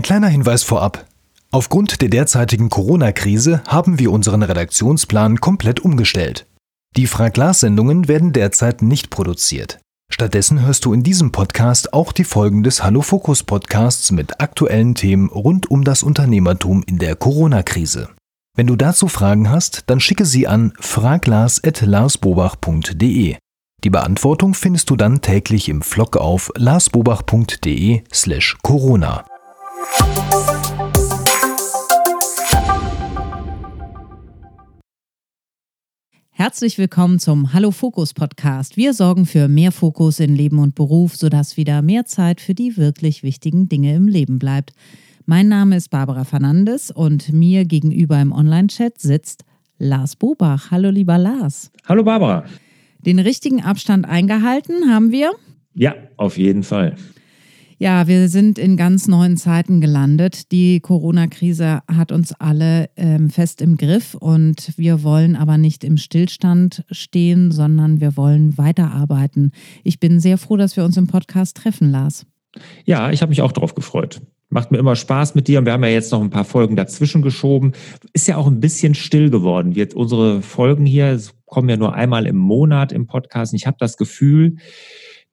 Ein kleiner Hinweis vorab. Aufgrund der derzeitigen Corona-Krise haben wir unseren Redaktionsplan komplett umgestellt. Die Frag-Glas-Sendungen werden derzeit nicht produziert. Stattdessen hörst du in diesem Podcast auch die Folgen des Hallo Fokus Podcasts mit aktuellen Themen rund um das Unternehmertum in der Corona-Krise. Wenn du dazu Fragen hast, dann schicke sie an fraglars.larsbobach.de. Die Beantwortung findest du dann täglich im Vlog auf larsbobach.de slash Corona. Herzlich willkommen zum Hallo Fokus Podcast. Wir sorgen für mehr Fokus in Leben und Beruf, sodass wieder mehr Zeit für die wirklich wichtigen Dinge im Leben bleibt. Mein Name ist Barbara Fernandes und mir gegenüber im Online-Chat sitzt Lars Bobach. Hallo lieber Lars. Hallo Barbara. Den richtigen Abstand eingehalten haben wir? Ja, auf jeden Fall. Ja, wir sind in ganz neuen Zeiten gelandet. Die Corona-Krise hat uns alle ähm, fest im Griff und wir wollen aber nicht im Stillstand stehen, sondern wir wollen weiterarbeiten. Ich bin sehr froh, dass wir uns im Podcast treffen, Lars. Ja, ich habe mich auch darauf gefreut. Macht mir immer Spaß mit dir und wir haben ja jetzt noch ein paar Folgen dazwischen geschoben. Ist ja auch ein bisschen still geworden. Wir, unsere Folgen hier kommen ja nur einmal im Monat im Podcast. Und ich habe das Gefühl,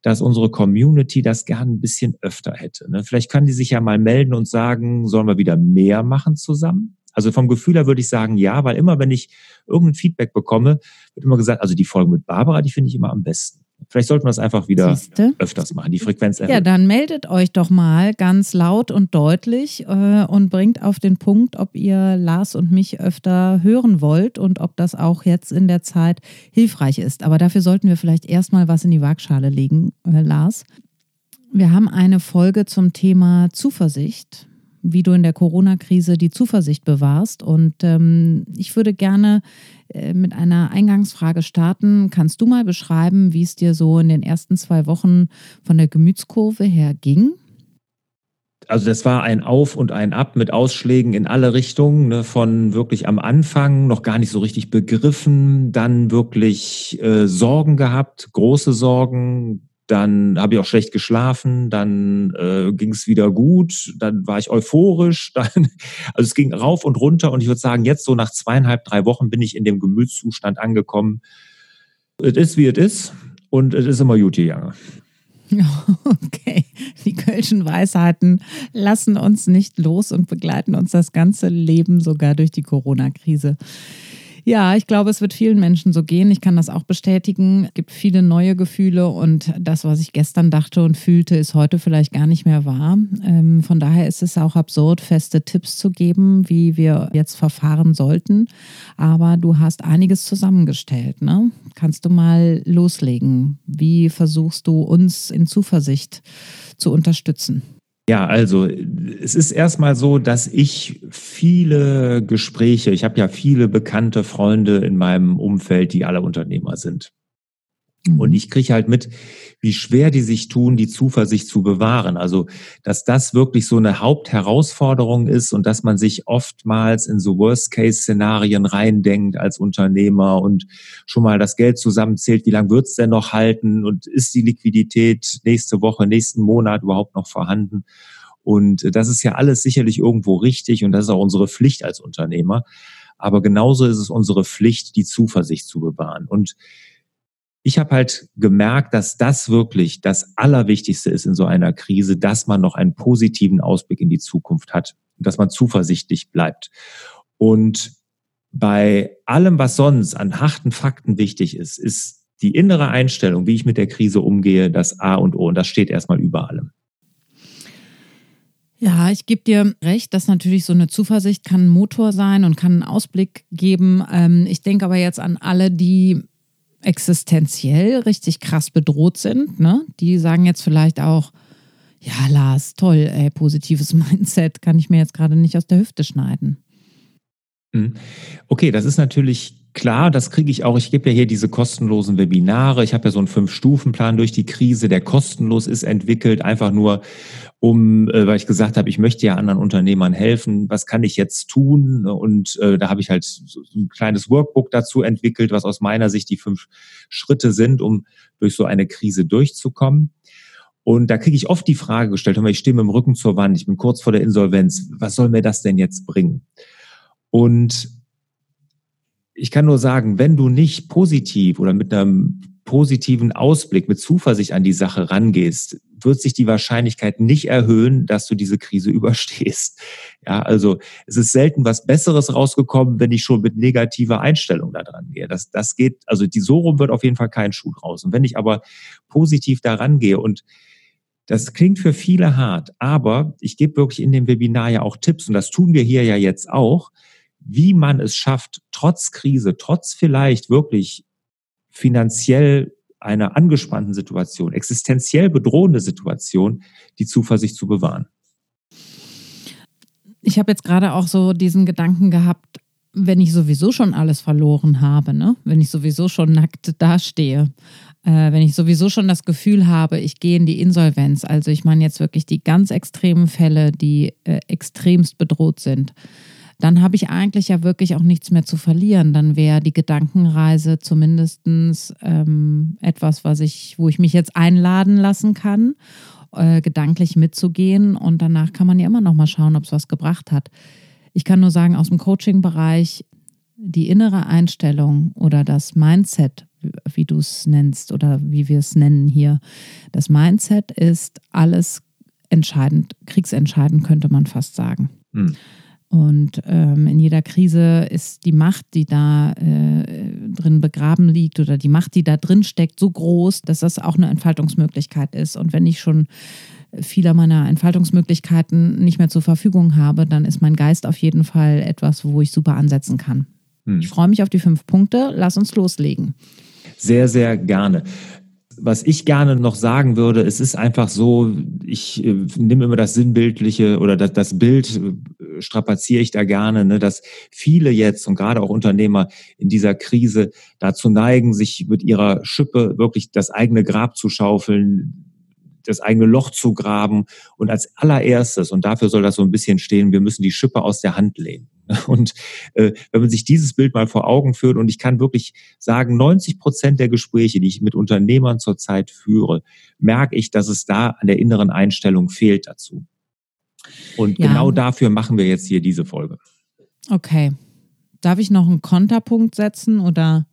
dass unsere Community das gern ein bisschen öfter hätte. Ne? Vielleicht können die sich ja mal melden und sagen, sollen wir wieder mehr machen zusammen? Also vom Gefühl her würde ich sagen, ja, weil immer, wenn ich irgendein Feedback bekomme, wird immer gesagt, also die Folge mit Barbara, die finde ich immer am besten. Vielleicht sollten wir das einfach wieder Siehste? öfters machen, die Frequenz erhöhen. Ja, dann meldet euch doch mal ganz laut und deutlich äh, und bringt auf den Punkt, ob ihr Lars und mich öfter hören wollt und ob das auch jetzt in der Zeit hilfreich ist. Aber dafür sollten wir vielleicht erstmal was in die Waagschale legen, äh, Lars. Wir haben eine Folge zum Thema Zuversicht wie du in der Corona-Krise die Zuversicht bewahrst. Und ähm, ich würde gerne mit einer Eingangsfrage starten. Kannst du mal beschreiben, wie es dir so in den ersten zwei Wochen von der Gemütskurve her ging? Also das war ein Auf und ein Ab mit Ausschlägen in alle Richtungen, ne, von wirklich am Anfang noch gar nicht so richtig begriffen, dann wirklich äh, Sorgen gehabt, große Sorgen, dann habe ich auch schlecht geschlafen, dann äh, ging es wieder gut, dann war ich euphorisch, dann, also es ging rauf und runter und ich würde sagen, jetzt so nach zweieinhalb, drei Wochen bin ich in dem Gemütszustand angekommen. Es ist, wie es ist und es ist immer gut gegangen. Okay, die Kölschen Weisheiten lassen uns nicht los und begleiten uns das ganze Leben sogar durch die Corona-Krise. Ja, ich glaube, es wird vielen Menschen so gehen. Ich kann das auch bestätigen. Es gibt viele neue Gefühle und das, was ich gestern dachte und fühlte, ist heute vielleicht gar nicht mehr wahr. Ähm, von daher ist es auch absurd, feste Tipps zu geben, wie wir jetzt verfahren sollten. Aber du hast einiges zusammengestellt. Ne? Kannst du mal loslegen? Wie versuchst du uns in Zuversicht zu unterstützen? Ja, also es ist erstmal so, dass ich viele Gespräche, ich habe ja viele bekannte Freunde in meinem Umfeld, die alle Unternehmer sind. Mhm. Und ich kriege halt mit, wie schwer die sich tun, die Zuversicht zu bewahren. Also, dass das wirklich so eine Hauptherausforderung ist und dass man sich oftmals in so Worst-Case-Szenarien reindenkt als Unternehmer und schon mal das Geld zusammenzählt, wie lange wird's denn noch halten und ist die Liquidität nächste Woche, nächsten Monat überhaupt noch vorhanden? Und das ist ja alles sicherlich irgendwo richtig und das ist auch unsere Pflicht als Unternehmer. Aber genauso ist es unsere Pflicht, die Zuversicht zu bewahren. Und ich habe halt gemerkt, dass das wirklich das Allerwichtigste ist in so einer Krise, dass man noch einen positiven Ausblick in die Zukunft hat, dass man zuversichtlich bleibt. Und bei allem, was sonst an harten Fakten wichtig ist, ist die innere Einstellung, wie ich mit der Krise umgehe, das A und O. Und das steht erstmal über allem. Ja, ich gebe dir recht, dass natürlich so eine Zuversicht kann ein Motor sein und kann einen Ausblick geben. Ähm, ich denke aber jetzt an alle, die existenziell richtig krass bedroht sind, ne? die sagen jetzt vielleicht auch, ja, Lars, toll, ey, positives Mindset kann ich mir jetzt gerade nicht aus der Hüfte schneiden. Mhm. Okay, das ist natürlich klar, das kriege ich auch. Ich gebe ja hier diese kostenlosen Webinare. Ich habe ja so einen Fünf-Stufen-Plan durch die Krise, der kostenlos ist entwickelt, einfach nur um, äh, weil ich gesagt habe, ich möchte ja anderen Unternehmern helfen. Was kann ich jetzt tun? Und äh, da habe ich halt so ein kleines Workbook dazu entwickelt, was aus meiner Sicht die fünf Schritte sind, um durch so eine Krise durchzukommen. Und da kriege ich oft die Frage gestellt, ich stehe mit dem Rücken zur Wand, ich bin kurz vor der Insolvenz, was soll mir das denn jetzt bringen? Und ich kann nur sagen, wenn du nicht positiv oder mit einem positiven Ausblick, mit Zuversicht an die Sache rangehst, wird sich die Wahrscheinlichkeit nicht erhöhen, dass du diese Krise überstehst. Ja, also es ist selten was Besseres rausgekommen, wenn ich schon mit negativer Einstellung da dran gehe. Das, das geht, also die so rum wird auf jeden Fall kein Schuh draus. Und wenn ich aber positiv da rangehe und das klingt für viele hart, aber ich gebe wirklich in dem Webinar ja auch Tipps und das tun wir hier ja jetzt auch, wie man es schafft, trotz Krise, trotz vielleicht wirklich finanziell einer angespannten Situation, existenziell bedrohende Situation, die Zuversicht zu bewahren. Ich habe jetzt gerade auch so diesen Gedanken gehabt, wenn ich sowieso schon alles verloren habe, ne? wenn ich sowieso schon nackt dastehe, äh, wenn ich sowieso schon das Gefühl habe, ich gehe in die Insolvenz, also ich meine jetzt wirklich die ganz extremen Fälle, die äh, extremst bedroht sind, dann habe ich eigentlich ja wirklich auch nichts mehr zu verlieren. Dann wäre die Gedankenreise zumindest ähm, etwas, was ich, wo ich mich jetzt einladen lassen kann, äh, gedanklich mitzugehen und danach kann man ja immer noch mal schauen, ob es was gebracht hat. Ich kann nur sagen, aus dem Coaching-Bereich, die innere Einstellung oder das Mindset, wie du es nennst oder wie wir es nennen hier, das Mindset ist alles entscheidend, kriegsentscheidend könnte man fast sagen. Hm. Und ähm, in jeder Krise ist die Macht, die da äh, drin begraben liegt oder die Macht, die da drin steckt, so groß, dass das auch eine Entfaltungsmöglichkeit ist. Und wenn ich schon viele meiner Entfaltungsmöglichkeiten nicht mehr zur Verfügung habe, dann ist mein Geist auf jeden Fall etwas, wo ich super ansetzen kann. Hm. Ich freue mich auf die fünf Punkte. Lass uns loslegen. Sehr, sehr gerne was ich gerne noch sagen würde, es ist einfach so, ich äh, nehme immer das Sinnbildliche oder das, das Bild, strapaziere ich da gerne, ne, dass viele jetzt und gerade auch Unternehmer in dieser Krise dazu neigen, sich mit ihrer Schippe wirklich das eigene Grab zu schaufeln, das eigene Loch zu graben und als allererstes, und dafür soll das so ein bisschen stehen, wir müssen die Schippe aus der Hand lehnen. Und äh, wenn man sich dieses Bild mal vor Augen führt, und ich kann wirklich sagen, 90 Prozent der Gespräche, die ich mit Unternehmern zurzeit führe, merke ich, dass es da an der inneren Einstellung fehlt dazu. Und ja. genau dafür machen wir jetzt hier diese Folge. Okay. Darf ich noch einen Konterpunkt setzen oder?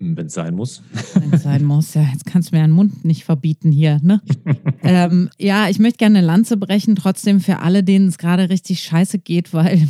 Wenn es sein muss. Wenn es sein muss, ja. Jetzt kannst du mir einen Mund nicht verbieten hier, ne? ähm, ja, ich möchte gerne eine Lanze brechen, trotzdem für alle, denen es gerade richtig scheiße geht, weil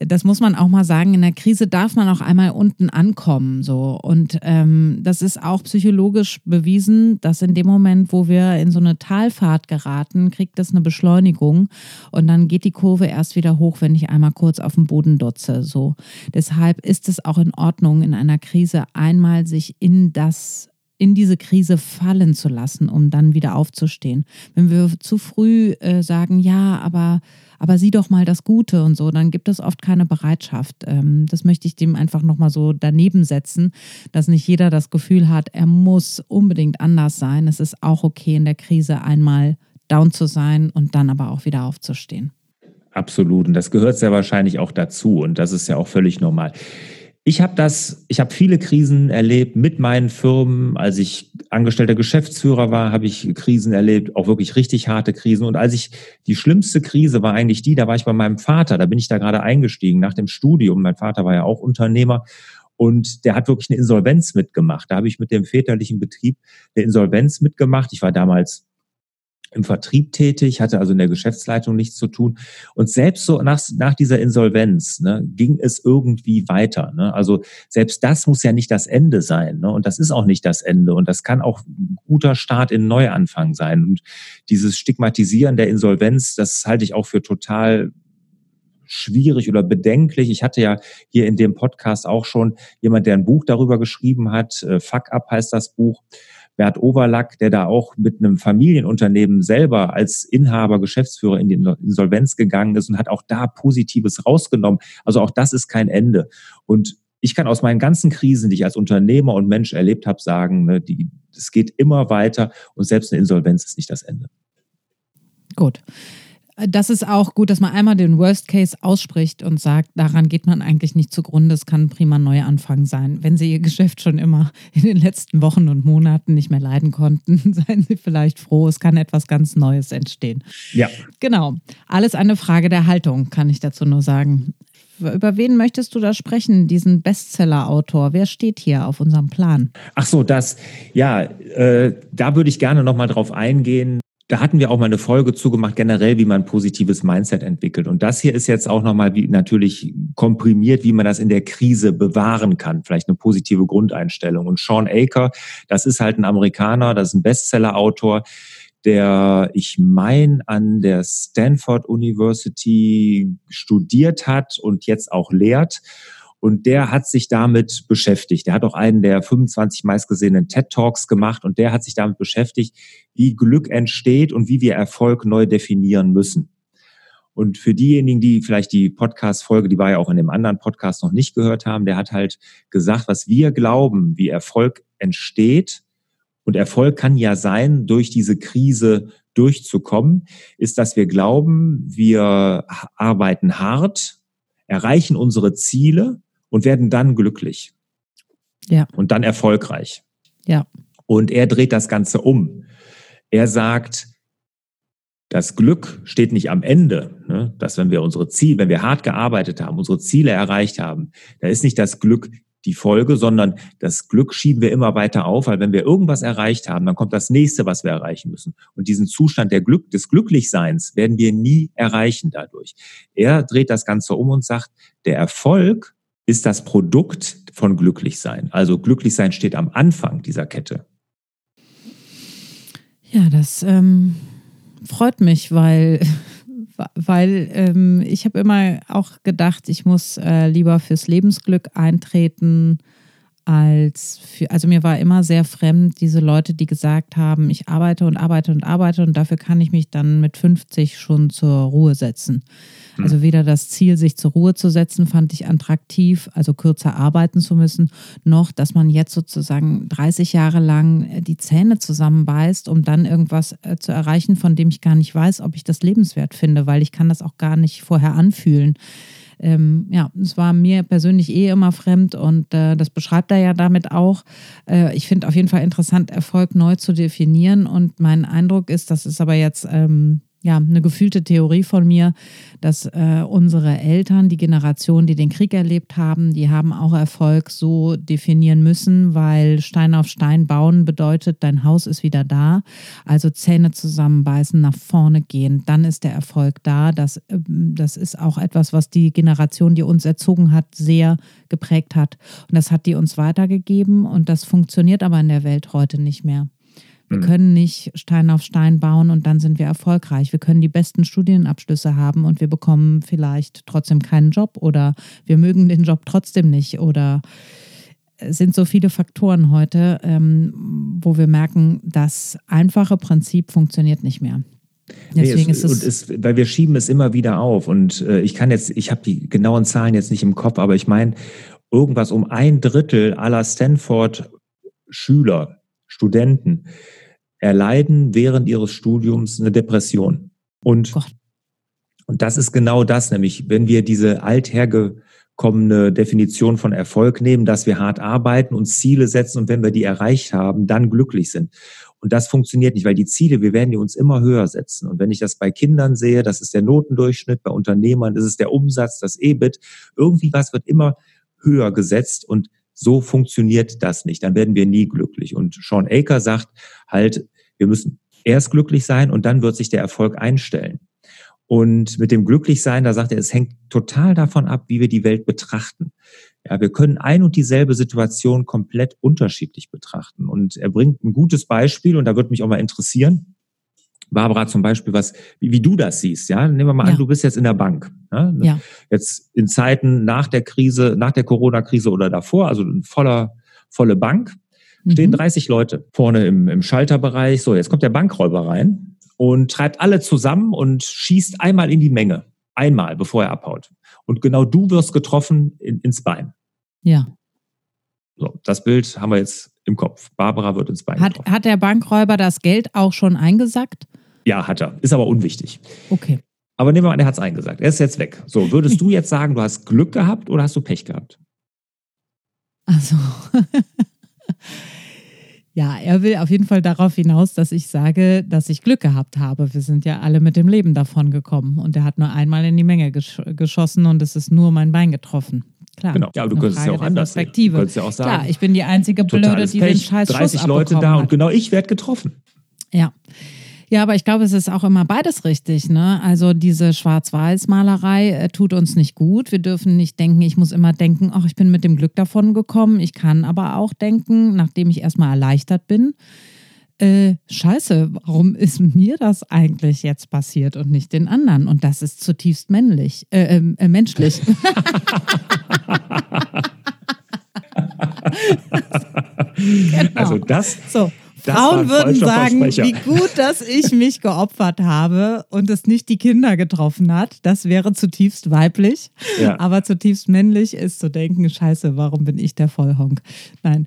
das muss man auch mal sagen, in der Krise darf man auch einmal unten ankommen. So. Und ähm, das ist auch psychologisch bewiesen, dass in dem Moment, wo wir in so eine Talfahrt geraten, kriegt das eine Beschleunigung und dann geht die Kurve erst wieder hoch, wenn ich einmal kurz auf den Boden dotze. So. Deshalb ist es auch in Ordnung, in einer Krise einmal sich in das in diese Krise fallen zu lassen, um dann wieder aufzustehen. Wenn wir zu früh äh, sagen, ja, aber aber sieh doch mal das Gute und so, dann gibt es oft keine Bereitschaft. Ähm, das möchte ich dem einfach nochmal so daneben setzen, dass nicht jeder das Gefühl hat, er muss unbedingt anders sein. Es ist auch okay, in der Krise einmal down zu sein und dann aber auch wieder aufzustehen. Absolut. Und das gehört sehr wahrscheinlich auch dazu. Und das ist ja auch völlig normal. Ich habe das, ich habe viele Krisen erlebt mit meinen Firmen. Als ich angestellter Geschäftsführer war, habe ich Krisen erlebt, auch wirklich richtig harte Krisen. Und als ich die schlimmste Krise war eigentlich die, da war ich bei meinem Vater, da bin ich da gerade eingestiegen nach dem Studium. Mein Vater war ja auch Unternehmer und der hat wirklich eine Insolvenz mitgemacht. Da habe ich mit dem väterlichen Betrieb eine Insolvenz mitgemacht. Ich war damals im Vertrieb tätig, hatte also in der Geschäftsleitung nichts zu tun. Und selbst so nach, nach dieser Insolvenz ne, ging es irgendwie weiter. Ne? Also selbst das muss ja nicht das Ende sein. Ne? Und das ist auch nicht das Ende. Und das kann auch ein guter Start in Neuanfang sein. Und dieses Stigmatisieren der Insolvenz, das halte ich auch für total schwierig oder bedenklich. Ich hatte ja hier in dem Podcast auch schon jemand, der ein Buch darüber geschrieben hat. Äh, Fuck Up heißt das Buch. Bert Overlack, der da auch mit einem Familienunternehmen selber als Inhaber, Geschäftsführer in die Insolvenz gegangen ist und hat auch da Positives rausgenommen. Also auch das ist kein Ende. Und ich kann aus meinen ganzen Krisen, die ich als Unternehmer und Mensch erlebt habe, sagen, ne, die, es geht immer weiter und selbst eine Insolvenz ist nicht das Ende. Gut. Das ist auch gut, dass man einmal den Worst Case ausspricht und sagt, daran geht man eigentlich nicht zugrunde. Es kann ein prima Neuanfang sein. Wenn Sie Ihr Geschäft schon immer in den letzten Wochen und Monaten nicht mehr leiden konnten, seien Sie vielleicht froh, es kann etwas ganz Neues entstehen. Ja. Genau. Alles eine Frage der Haltung, kann ich dazu nur sagen. Über wen möchtest du da sprechen, diesen Bestseller-Autor? Wer steht hier auf unserem Plan? Ach so, das, ja, äh, da würde ich gerne nochmal drauf eingehen. Da hatten wir auch mal eine Folge zugemacht, generell, wie man positives Mindset entwickelt. Und das hier ist jetzt auch nochmal wie, natürlich komprimiert, wie man das in der Krise bewahren kann. Vielleicht eine positive Grundeinstellung. Und Sean Aker, das ist halt ein Amerikaner, das ist ein Bestseller-Autor, der, ich mein, an der Stanford University studiert hat und jetzt auch lehrt. Und der hat sich damit beschäftigt. Der hat auch einen der 25 meistgesehenen TED Talks gemacht und der hat sich damit beschäftigt, wie Glück entsteht und wie wir Erfolg neu definieren müssen. Und für diejenigen, die vielleicht die Podcast-Folge, die war ja auch in dem anderen Podcast noch nicht gehört haben, der hat halt gesagt, was wir glauben, wie Erfolg entsteht. Und Erfolg kann ja sein, durch diese Krise durchzukommen, ist, dass wir glauben, wir arbeiten hart, erreichen unsere Ziele und werden dann glücklich. Ja. Und dann erfolgreich. Ja. Und er dreht das Ganze um. Er sagt, das Glück steht nicht am Ende, ne? dass wenn wir unsere Ziele, wenn wir hart gearbeitet haben, unsere Ziele erreicht haben, da ist nicht das Glück die Folge, sondern das Glück schieben wir immer weiter auf, weil wenn wir irgendwas erreicht haben, dann kommt das nächste, was wir erreichen müssen. Und diesen Zustand der Glück, des Glücklichseins werden wir nie erreichen dadurch. Er dreht das Ganze um und sagt, der Erfolg ist das Produkt von Glücklichsein. Also Glücklichsein steht am Anfang dieser Kette. Ja, das ähm, freut mich, weil, weil ähm, ich habe immer auch gedacht, ich muss äh, lieber fürs Lebensglück eintreten als für, also mir war immer sehr fremd diese Leute, die gesagt haben, ich arbeite und arbeite und arbeite und dafür kann ich mich dann mit 50 schon zur Ruhe setzen. Hm. Also weder das Ziel, sich zur Ruhe zu setzen, fand ich attraktiv, also kürzer arbeiten zu müssen, noch, dass man jetzt sozusagen 30 Jahre lang äh, die Zähne zusammenbeißt, um dann irgendwas äh, zu erreichen, von dem ich gar nicht weiß, ob ich das lebenswert finde, weil ich kann das auch gar nicht vorher anfühlen ähm, ja, es war mir persönlich eh immer fremd und äh, das beschreibt er ja damit auch. Äh, ich finde auf jeden Fall interessant, Erfolg neu zu definieren und mein Eindruck ist, das ist aber jetzt ähm, ja, eine gefühlte Theorie von mir, dass äh, unsere Eltern, die Generation, die den Krieg erlebt haben, die haben auch Erfolg so definieren müssen, weil Stein auf Stein bauen bedeutet, dein Haus ist wieder da. Also Zähne zusammenbeißen, nach vorne gehen, dann ist der Erfolg da. Das, äh, das ist auch etwas, was die Generation, die uns erzogen hat, sehr geprägt hat. Und das hat die uns weitergegeben und das funktioniert aber in der Welt heute nicht mehr. Wir mhm. können nicht Stein auf Stein bauen und dann sind wir erfolgreich. Wir können die besten Studienabschlüsse haben und wir bekommen vielleicht trotzdem keinen Job oder wir mögen den Job trotzdem nicht oder es sind so viele Faktoren heute, ähm, wo wir merken, das einfache Prinzip funktioniert nicht mehr. Deswegen nee, es, ist es, es, weil wir schieben es immer wieder auf und äh, ich kann jetzt, ich habe die genauen Zahlen jetzt nicht im Kopf, aber ich meine irgendwas um ein Drittel aller Stanford Schüler, Studenten erleiden während ihres Studiums eine Depression. Und, und das ist genau das, nämlich wenn wir diese althergekommene Definition von Erfolg nehmen, dass wir hart arbeiten und Ziele setzen und wenn wir die erreicht haben, dann glücklich sind. Und das funktioniert nicht, weil die Ziele, wir werden die uns immer höher setzen. Und wenn ich das bei Kindern sehe, das ist der Notendurchschnitt, bei Unternehmern ist der Umsatz, das EBIT, irgendwie was wird immer höher gesetzt und so funktioniert das nicht. Dann werden wir nie glücklich. Und Sean Aker sagt halt, wir müssen erst glücklich sein und dann wird sich der Erfolg einstellen. Und mit dem Glücklichsein, da sagt er, es hängt total davon ab, wie wir die Welt betrachten. Ja, wir können ein und dieselbe Situation komplett unterschiedlich betrachten. Und er bringt ein gutes Beispiel und da würde mich auch mal interessieren. Barbara zum Beispiel, was, wie, wie du das siehst, ja. Nehmen wir mal ja. an, du bist jetzt in der Bank. Ja? ja. Jetzt in Zeiten nach der Krise, nach der Corona-Krise oder davor, also voller, volle Bank, stehen 30 mhm. Leute vorne im, im Schalterbereich. So, jetzt kommt der Bankräuber rein und treibt alle zusammen und schießt einmal in die Menge. Einmal, bevor er abhaut. Und genau du wirst getroffen in, ins Bein. Ja. So, das Bild haben wir jetzt im Kopf. Barbara wird ins Bein hat, getroffen. Hat der Bankräuber das Geld auch schon eingesackt? Ja, hat er. Ist aber unwichtig. Okay. Aber nehmen wir an, er hat es eingesagt. Er ist jetzt weg. So, würdest du jetzt sagen, du hast Glück gehabt oder hast du Pech gehabt? Also, ja, er will auf jeden Fall darauf hinaus, dass ich sage, dass ich Glück gehabt habe. Wir sind ja alle mit dem Leben davon gekommen und er hat nur einmal in die Menge gesch geschossen und es ist nur mein Bein getroffen. Klar. Genau. Ja, aber du könntest es ja auch anders sehen. Du könntest ja auch sagen. Klar, ich bin die einzige Blöde, die Pech, den scheiß 30 Leute da und genau ich werde getroffen. Ja. Ja, aber ich glaube, es ist auch immer beides richtig. Ne? Also diese Schwarz-Weiß-Malerei äh, tut uns nicht gut. Wir dürfen nicht denken, ich muss immer denken, ach, ich bin mit dem Glück davon gekommen. Ich kann aber auch denken, nachdem ich erstmal erleichtert bin, äh, scheiße, warum ist mir das eigentlich jetzt passiert und nicht den anderen? Und das ist zutiefst männlich, äh, ähm, äh, menschlich. genau. Also das, so. Frauen würden sagen, wie gut, dass ich mich geopfert habe und es nicht die Kinder getroffen hat. Das wäre zutiefst weiblich. Ja. Aber zutiefst männlich ist zu denken, scheiße, warum bin ich der Vollhonk? Nein.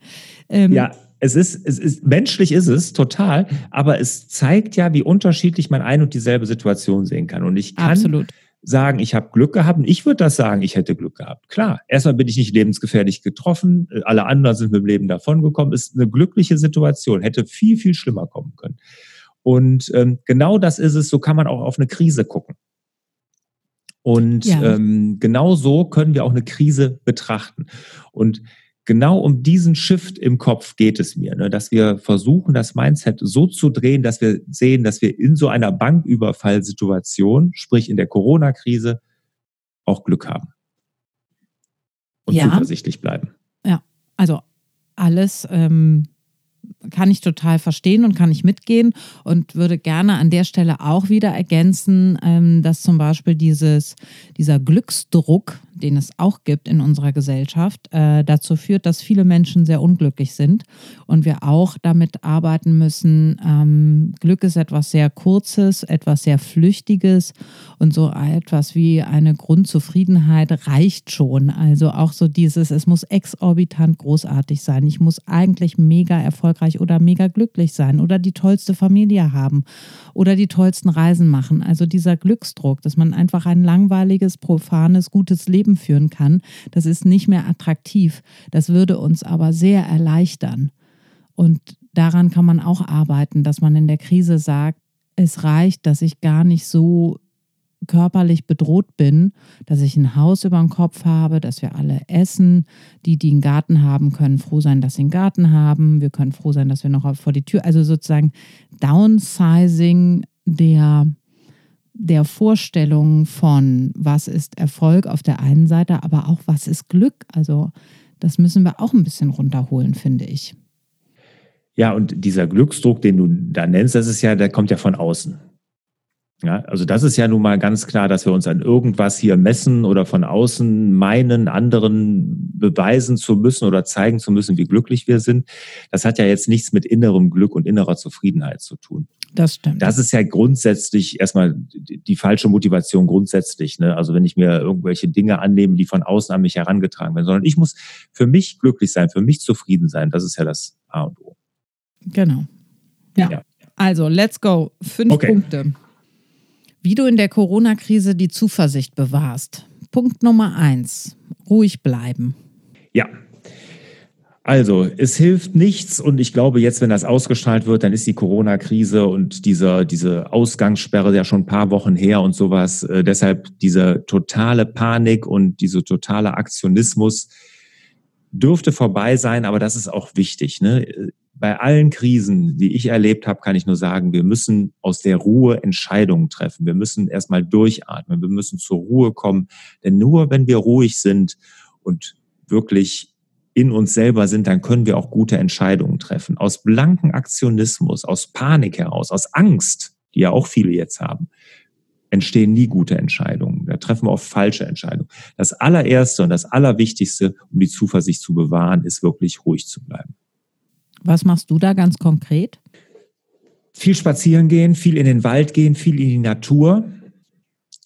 Ähm, ja, es ist, es ist, menschlich ist es total, aber es zeigt ja, wie unterschiedlich man ein und dieselbe Situation sehen kann. Und ich kann Absolut sagen, ich habe Glück gehabt. Und ich würde das sagen, ich hätte Glück gehabt. Klar, erstmal bin ich nicht lebensgefährlich getroffen. Alle anderen sind mit dem Leben davongekommen. Ist eine glückliche Situation. Hätte viel, viel schlimmer kommen können. Und ähm, genau das ist es. So kann man auch auf eine Krise gucken. Und ja. ähm, genau so können wir auch eine Krise betrachten. Und genau um diesen Shift im Kopf geht es mir, ne? dass wir versuchen, das Mindset so zu drehen, dass wir sehen, dass wir in so einer Banküberfallsituation, sprich in der Corona-Krise, auch Glück haben und ja. zuversichtlich bleiben. Ja, also alles ähm, kann ich total verstehen und kann ich mitgehen und würde gerne an der Stelle auch wieder ergänzen, ähm, dass zum Beispiel dieses, dieser Glücksdruck, den es auch gibt in unserer Gesellschaft, äh, dazu führt, dass viele Menschen sehr unglücklich sind und wir auch damit arbeiten müssen. Ähm, Glück ist etwas sehr Kurzes, etwas sehr Flüchtiges und so etwas wie eine Grundzufriedenheit reicht schon. Also auch so dieses, es muss exorbitant großartig sein. Ich muss eigentlich mega erfolgreich oder mega glücklich sein oder die tollste Familie haben oder die tollsten Reisen machen. Also dieser Glücksdruck, dass man einfach ein langweiliges, profanes, gutes Leben Leben führen kann, das ist nicht mehr attraktiv. Das würde uns aber sehr erleichtern. Und daran kann man auch arbeiten, dass man in der Krise sagt, es reicht, dass ich gar nicht so körperlich bedroht bin, dass ich ein Haus über dem Kopf habe, dass wir alle essen. Die, die einen Garten haben, können froh sein, dass sie einen Garten haben. Wir können froh sein, dass wir noch vor die Tür, also sozusagen Downsizing der der Vorstellung von, was ist Erfolg auf der einen Seite, aber auch was ist Glück. Also das müssen wir auch ein bisschen runterholen, finde ich. Ja, und dieser Glücksdruck, den du da nennst, das ist ja, der kommt ja von außen. Ja, also das ist ja nun mal ganz klar, dass wir uns an irgendwas hier messen oder von außen meinen, anderen beweisen zu müssen oder zeigen zu müssen, wie glücklich wir sind. Das hat ja jetzt nichts mit innerem Glück und innerer Zufriedenheit zu tun. Das stimmt. Das ist ja grundsätzlich erstmal die falsche Motivation grundsätzlich. Ne? Also wenn ich mir irgendwelche Dinge annehme, die von außen an mich herangetragen werden, sondern ich muss für mich glücklich sein, für mich zufrieden sein. Das ist ja das A und O. Genau. Ja. ja. Also, let's go. Fünf okay. Punkte. Wie du in der Corona-Krise die Zuversicht bewahrst. Punkt Nummer eins. Ruhig bleiben. Ja, also, es hilft nichts und ich glaube, jetzt, wenn das ausgestrahlt wird, dann ist die Corona-Krise und diese, diese Ausgangssperre ja schon ein paar Wochen her und sowas. Äh, deshalb diese totale Panik und diese totale Aktionismus dürfte vorbei sein, aber das ist auch wichtig. Ne? Bei allen Krisen, die ich erlebt habe, kann ich nur sagen, wir müssen aus der Ruhe Entscheidungen treffen. Wir müssen erstmal durchatmen. Wir müssen zur Ruhe kommen. Denn nur wenn wir ruhig sind und wirklich in uns selber sind, dann können wir auch gute Entscheidungen treffen. Aus blanken Aktionismus, aus Panik heraus, aus Angst, die ja auch viele jetzt haben, entstehen nie gute Entscheidungen. Da treffen wir oft falsche Entscheidungen. Das allererste und das allerwichtigste, um die Zuversicht zu bewahren, ist wirklich ruhig zu bleiben. Was machst du da ganz konkret? Viel spazieren gehen, viel in den Wald gehen, viel in die Natur.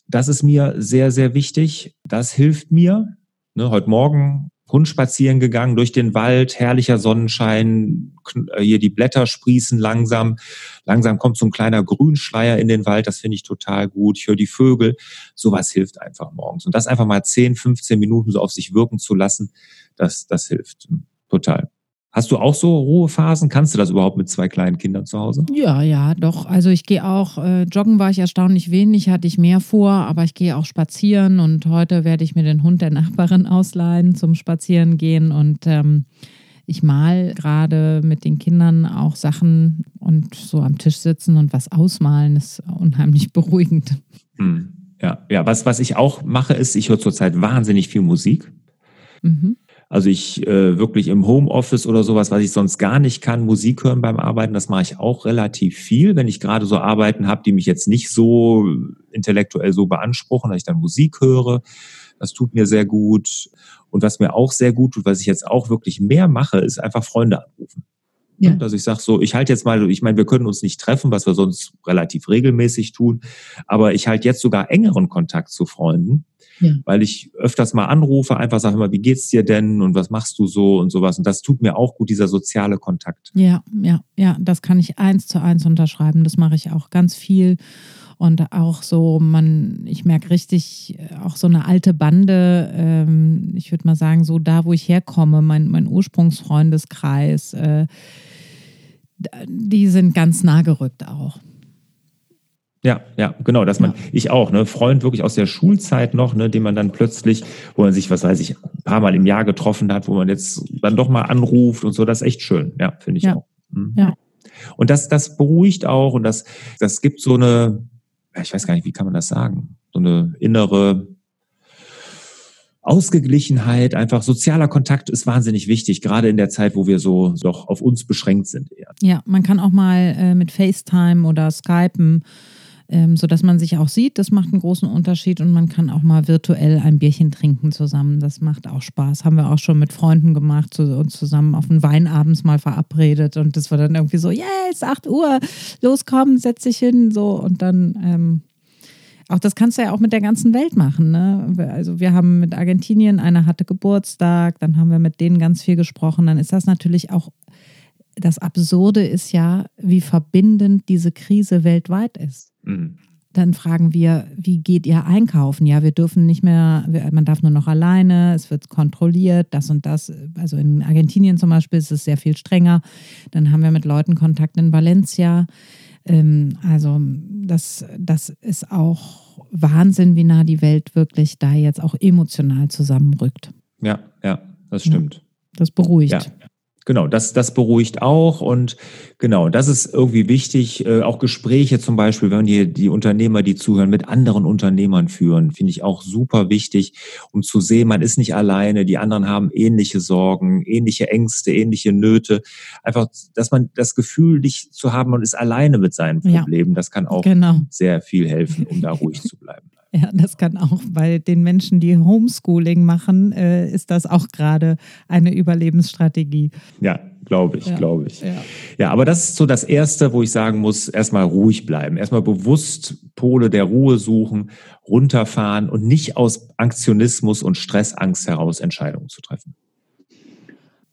Das ist mir sehr, sehr wichtig. Das hilft mir. Ne, heute Morgen Hund spazieren gegangen durch den Wald, herrlicher Sonnenschein, äh, hier die Blätter sprießen langsam. Langsam kommt so ein kleiner Grünschleier in den Wald, das finde ich total gut. Ich höre die Vögel. Sowas hilft einfach morgens. Und das einfach mal 10, 15 Minuten so auf sich wirken zu lassen, das, das hilft total. Hast du auch so Ruhephasen? Kannst du das überhaupt mit zwei kleinen Kindern zu Hause? Ja, ja, doch. Also ich gehe auch, äh, joggen war ich erstaunlich wenig, hatte ich mehr vor, aber ich gehe auch spazieren und heute werde ich mir den Hund der Nachbarin ausleihen zum Spazieren gehen und ähm, ich mal gerade mit den Kindern auch Sachen und so am Tisch sitzen und was ausmalen ist unheimlich beruhigend. Hm. Ja, ja, was, was ich auch mache, ist, ich höre zurzeit wahnsinnig viel Musik. Mhm. Also ich äh, wirklich im Homeoffice oder sowas, was ich sonst gar nicht kann, Musik hören beim Arbeiten, das mache ich auch relativ viel. Wenn ich gerade so Arbeiten habe, die mich jetzt nicht so intellektuell so beanspruchen, dass ich dann Musik höre, das tut mir sehr gut. Und was mir auch sehr gut tut, was ich jetzt auch wirklich mehr mache, ist einfach Freunde anrufen. Ja. Also ich sage so, ich halte jetzt mal, ich meine, wir können uns nicht treffen, was wir sonst relativ regelmäßig tun, aber ich halte jetzt sogar engeren Kontakt zu Freunden, ja. weil ich öfters mal anrufe, einfach sage immer, wie geht's dir denn und was machst du so und sowas. Und das tut mir auch gut, dieser soziale Kontakt. Ja, ja, ja, das kann ich eins zu eins unterschreiben. Das mache ich auch ganz viel. Und auch so, man, ich merke richtig, auch so eine alte Bande, ähm, ich würde mal sagen, so da, wo ich herkomme, mein, mein Ursprungsfreundeskreis, äh, die sind ganz nah gerückt auch. Ja, ja, genau, dass man, ja. ich auch, ne, Freund wirklich aus der Schulzeit noch, ne, den man dann plötzlich, wo man sich, was weiß ich, ein paar Mal im Jahr getroffen hat, wo man jetzt dann doch mal anruft und so, das ist echt schön, ja, finde ich ja. auch. Mhm. Ja. Und das, das beruhigt auch und das, das gibt so eine, ich weiß gar nicht, wie kann man das sagen, so eine innere Ausgeglichenheit, einfach sozialer Kontakt ist wahnsinnig wichtig, gerade in der Zeit, wo wir so doch auf uns beschränkt sind eher. Ja, man kann auch mal äh, mit FaceTime oder Skypen, ähm, sodass man sich auch sieht, das macht einen großen Unterschied und man kann auch mal virtuell ein Bierchen trinken zusammen. Das macht auch Spaß. Haben wir auch schon mit Freunden gemacht, zu, uns zusammen auf einen Wein abends mal verabredet und das war dann irgendwie so, ist 8 Uhr, los komm, setz dich hin, so und dann ähm, auch das kannst du ja auch mit der ganzen Welt machen. Ne? Also wir haben mit Argentinien, einer hatte Geburtstag, dann haben wir mit denen ganz viel gesprochen. Dann ist das natürlich auch, das Absurde ist ja, wie verbindend diese Krise weltweit ist. Mhm. Dann fragen wir, wie geht ihr einkaufen? Ja, wir dürfen nicht mehr, man darf nur noch alleine, es wird kontrolliert, das und das. Also in Argentinien zum Beispiel ist es sehr viel strenger. Dann haben wir mit Leuten Kontakt in Valencia ähm, also das, das ist auch Wahnsinn, wie nah die Welt wirklich da jetzt auch emotional zusammenrückt. Ja, ja, das stimmt. Ja, das beruhigt. Ja. Genau, das, das beruhigt auch und genau, das ist irgendwie wichtig. Äh, auch Gespräche zum Beispiel, wenn die, die Unternehmer, die zuhören, mit anderen Unternehmern führen, finde ich auch super wichtig, um zu sehen, man ist nicht alleine, die anderen haben ähnliche Sorgen, ähnliche Ängste, ähnliche Nöte. Einfach, dass man das Gefühl nicht zu haben, man ist alleine mit seinen Problemen, ja, das kann auch genau. sehr viel helfen, um da ruhig zu bleiben. Ja, das kann auch bei den Menschen, die Homeschooling machen, äh, ist das auch gerade eine Überlebensstrategie. Ja, glaube ich, ja, glaube ich. Ja. ja, aber das ist so das Erste, wo ich sagen muss, erstmal ruhig bleiben, erstmal bewusst Pole der Ruhe suchen, runterfahren und nicht aus Aktionismus und Stressangst heraus Entscheidungen zu treffen.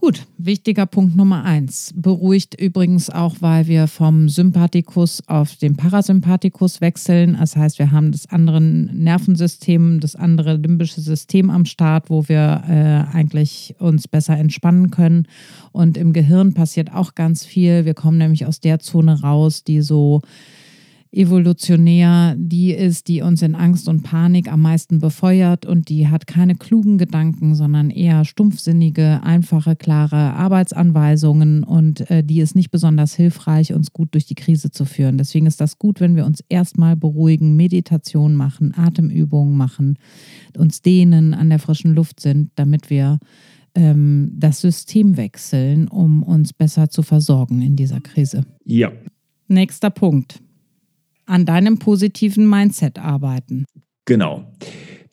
Gut, wichtiger Punkt Nummer eins. Beruhigt übrigens auch, weil wir vom Sympathikus auf den Parasympathikus wechseln. Das heißt, wir haben das andere Nervensystem, das andere limbische System am Start, wo wir äh, eigentlich uns besser entspannen können. Und im Gehirn passiert auch ganz viel. Wir kommen nämlich aus der Zone raus, die so evolutionär die ist, die uns in Angst und Panik am meisten befeuert und die hat keine klugen Gedanken, sondern eher stumpfsinnige, einfache, klare Arbeitsanweisungen und äh, die ist nicht besonders hilfreich, uns gut durch die Krise zu führen. Deswegen ist das gut, wenn wir uns erstmal beruhigen, Meditation machen, Atemübungen machen, uns dehnen, an der frischen Luft sind, damit wir ähm, das System wechseln, um uns besser zu versorgen in dieser Krise. Ja. Nächster Punkt an deinem positiven Mindset arbeiten. Genau.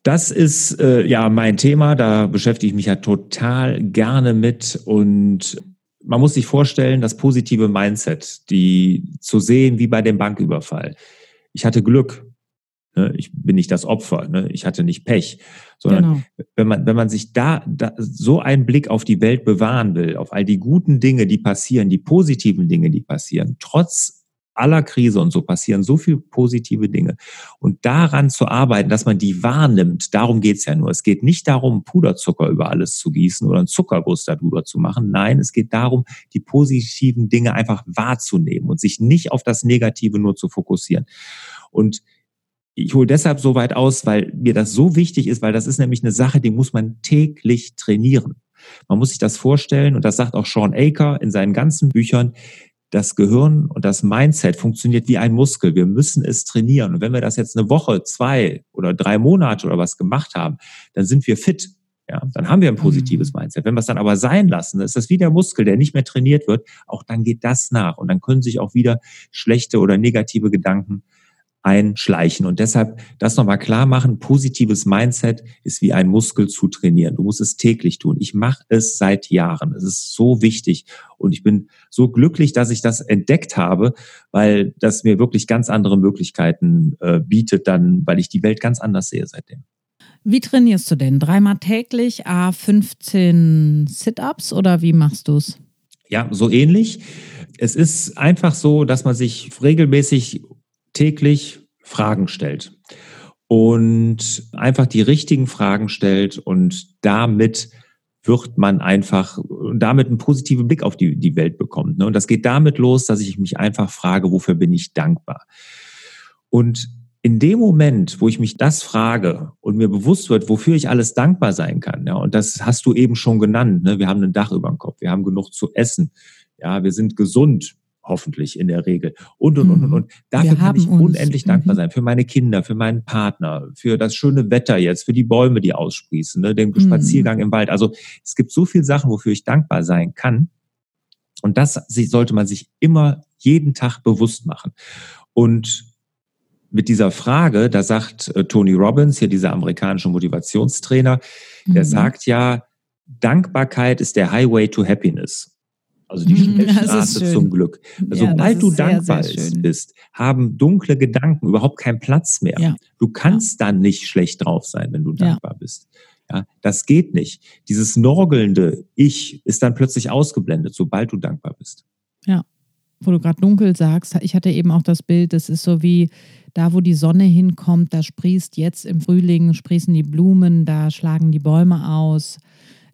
Das ist äh, ja mein Thema, da beschäftige ich mich ja total gerne mit und man muss sich vorstellen, das positive Mindset, die zu sehen wie bei dem Banküberfall. Ich hatte Glück. Ne? Ich bin nicht das Opfer, ne? ich hatte nicht Pech, sondern genau. wenn man wenn man sich da, da so einen Blick auf die Welt bewahren will, auf all die guten Dinge, die passieren, die positiven Dinge, die passieren, trotz aller Krise und so passieren so viele positive Dinge. Und daran zu arbeiten, dass man die wahrnimmt, darum geht's ja nur. Es geht nicht darum, Puderzucker über alles zu gießen oder einen Zuckerguss darüber zu machen. Nein, es geht darum, die positiven Dinge einfach wahrzunehmen und sich nicht auf das Negative nur zu fokussieren. Und ich hole deshalb so weit aus, weil mir das so wichtig ist, weil das ist nämlich eine Sache, die muss man täglich trainieren. Man muss sich das vorstellen, und das sagt auch Sean Aker in seinen ganzen Büchern, das Gehirn und das Mindset funktioniert wie ein Muskel. Wir müssen es trainieren. Und wenn wir das jetzt eine Woche, zwei oder drei Monate oder was gemacht haben, dann sind wir fit. Ja, dann haben wir ein positives mhm. Mindset. Wenn wir es dann aber sein lassen, ist das wie der Muskel, der nicht mehr trainiert wird, auch dann geht das nach. Und dann können sich auch wieder schlechte oder negative Gedanken einschleichen. Und deshalb das nochmal klar machen, positives Mindset ist wie ein Muskel zu trainieren. Du musst es täglich tun. Ich mache es seit Jahren. Es ist so wichtig. Und ich bin so glücklich, dass ich das entdeckt habe, weil das mir wirklich ganz andere Möglichkeiten äh, bietet, dann, weil ich die Welt ganz anders sehe seitdem. Wie trainierst du denn? Dreimal täglich, A15 Sit-Ups oder wie machst du es? Ja, so ähnlich. Es ist einfach so, dass man sich regelmäßig täglich Fragen stellt und einfach die richtigen Fragen stellt und damit wird man einfach damit einen positiven Blick auf die, die Welt bekommt. Ne? Und das geht damit los, dass ich mich einfach frage, wofür bin ich dankbar? Und in dem Moment, wo ich mich das frage und mir bewusst wird, wofür ich alles dankbar sein kann, ja, und das hast du eben schon genannt, ne? wir haben ein Dach über dem Kopf, wir haben genug zu essen, ja, wir sind gesund, hoffentlich in der Regel. Und, und, und, und, und. Dafür kann ich unendlich uns. dankbar mhm. sein. Für meine Kinder, für meinen Partner, für das schöne Wetter jetzt, für die Bäume, die aussprießen, ne, den mhm. Spaziergang im Wald. Also es gibt so viele Sachen, wofür ich dankbar sein kann. Und das sollte man sich immer jeden Tag bewusst machen. Und mit dieser Frage, da sagt äh, Tony Robbins, hier dieser amerikanische Motivationstrainer, mhm. der sagt ja, Dankbarkeit ist der Highway to Happiness. Also die mhm, Schnellstraße zum Glück. Also ja, sobald du dankbar sehr bist, haben dunkle Gedanken überhaupt keinen Platz mehr. Ja. Du kannst ja. dann nicht schlecht drauf sein, wenn du dankbar bist. Ja, das geht nicht. Dieses norgelnde Ich ist dann plötzlich ausgeblendet, sobald du dankbar bist. Ja, wo du gerade dunkel sagst, ich hatte eben auch das Bild, das ist so wie da, wo die Sonne hinkommt, da sprießt jetzt im Frühling, sprießen die Blumen, da schlagen die Bäume aus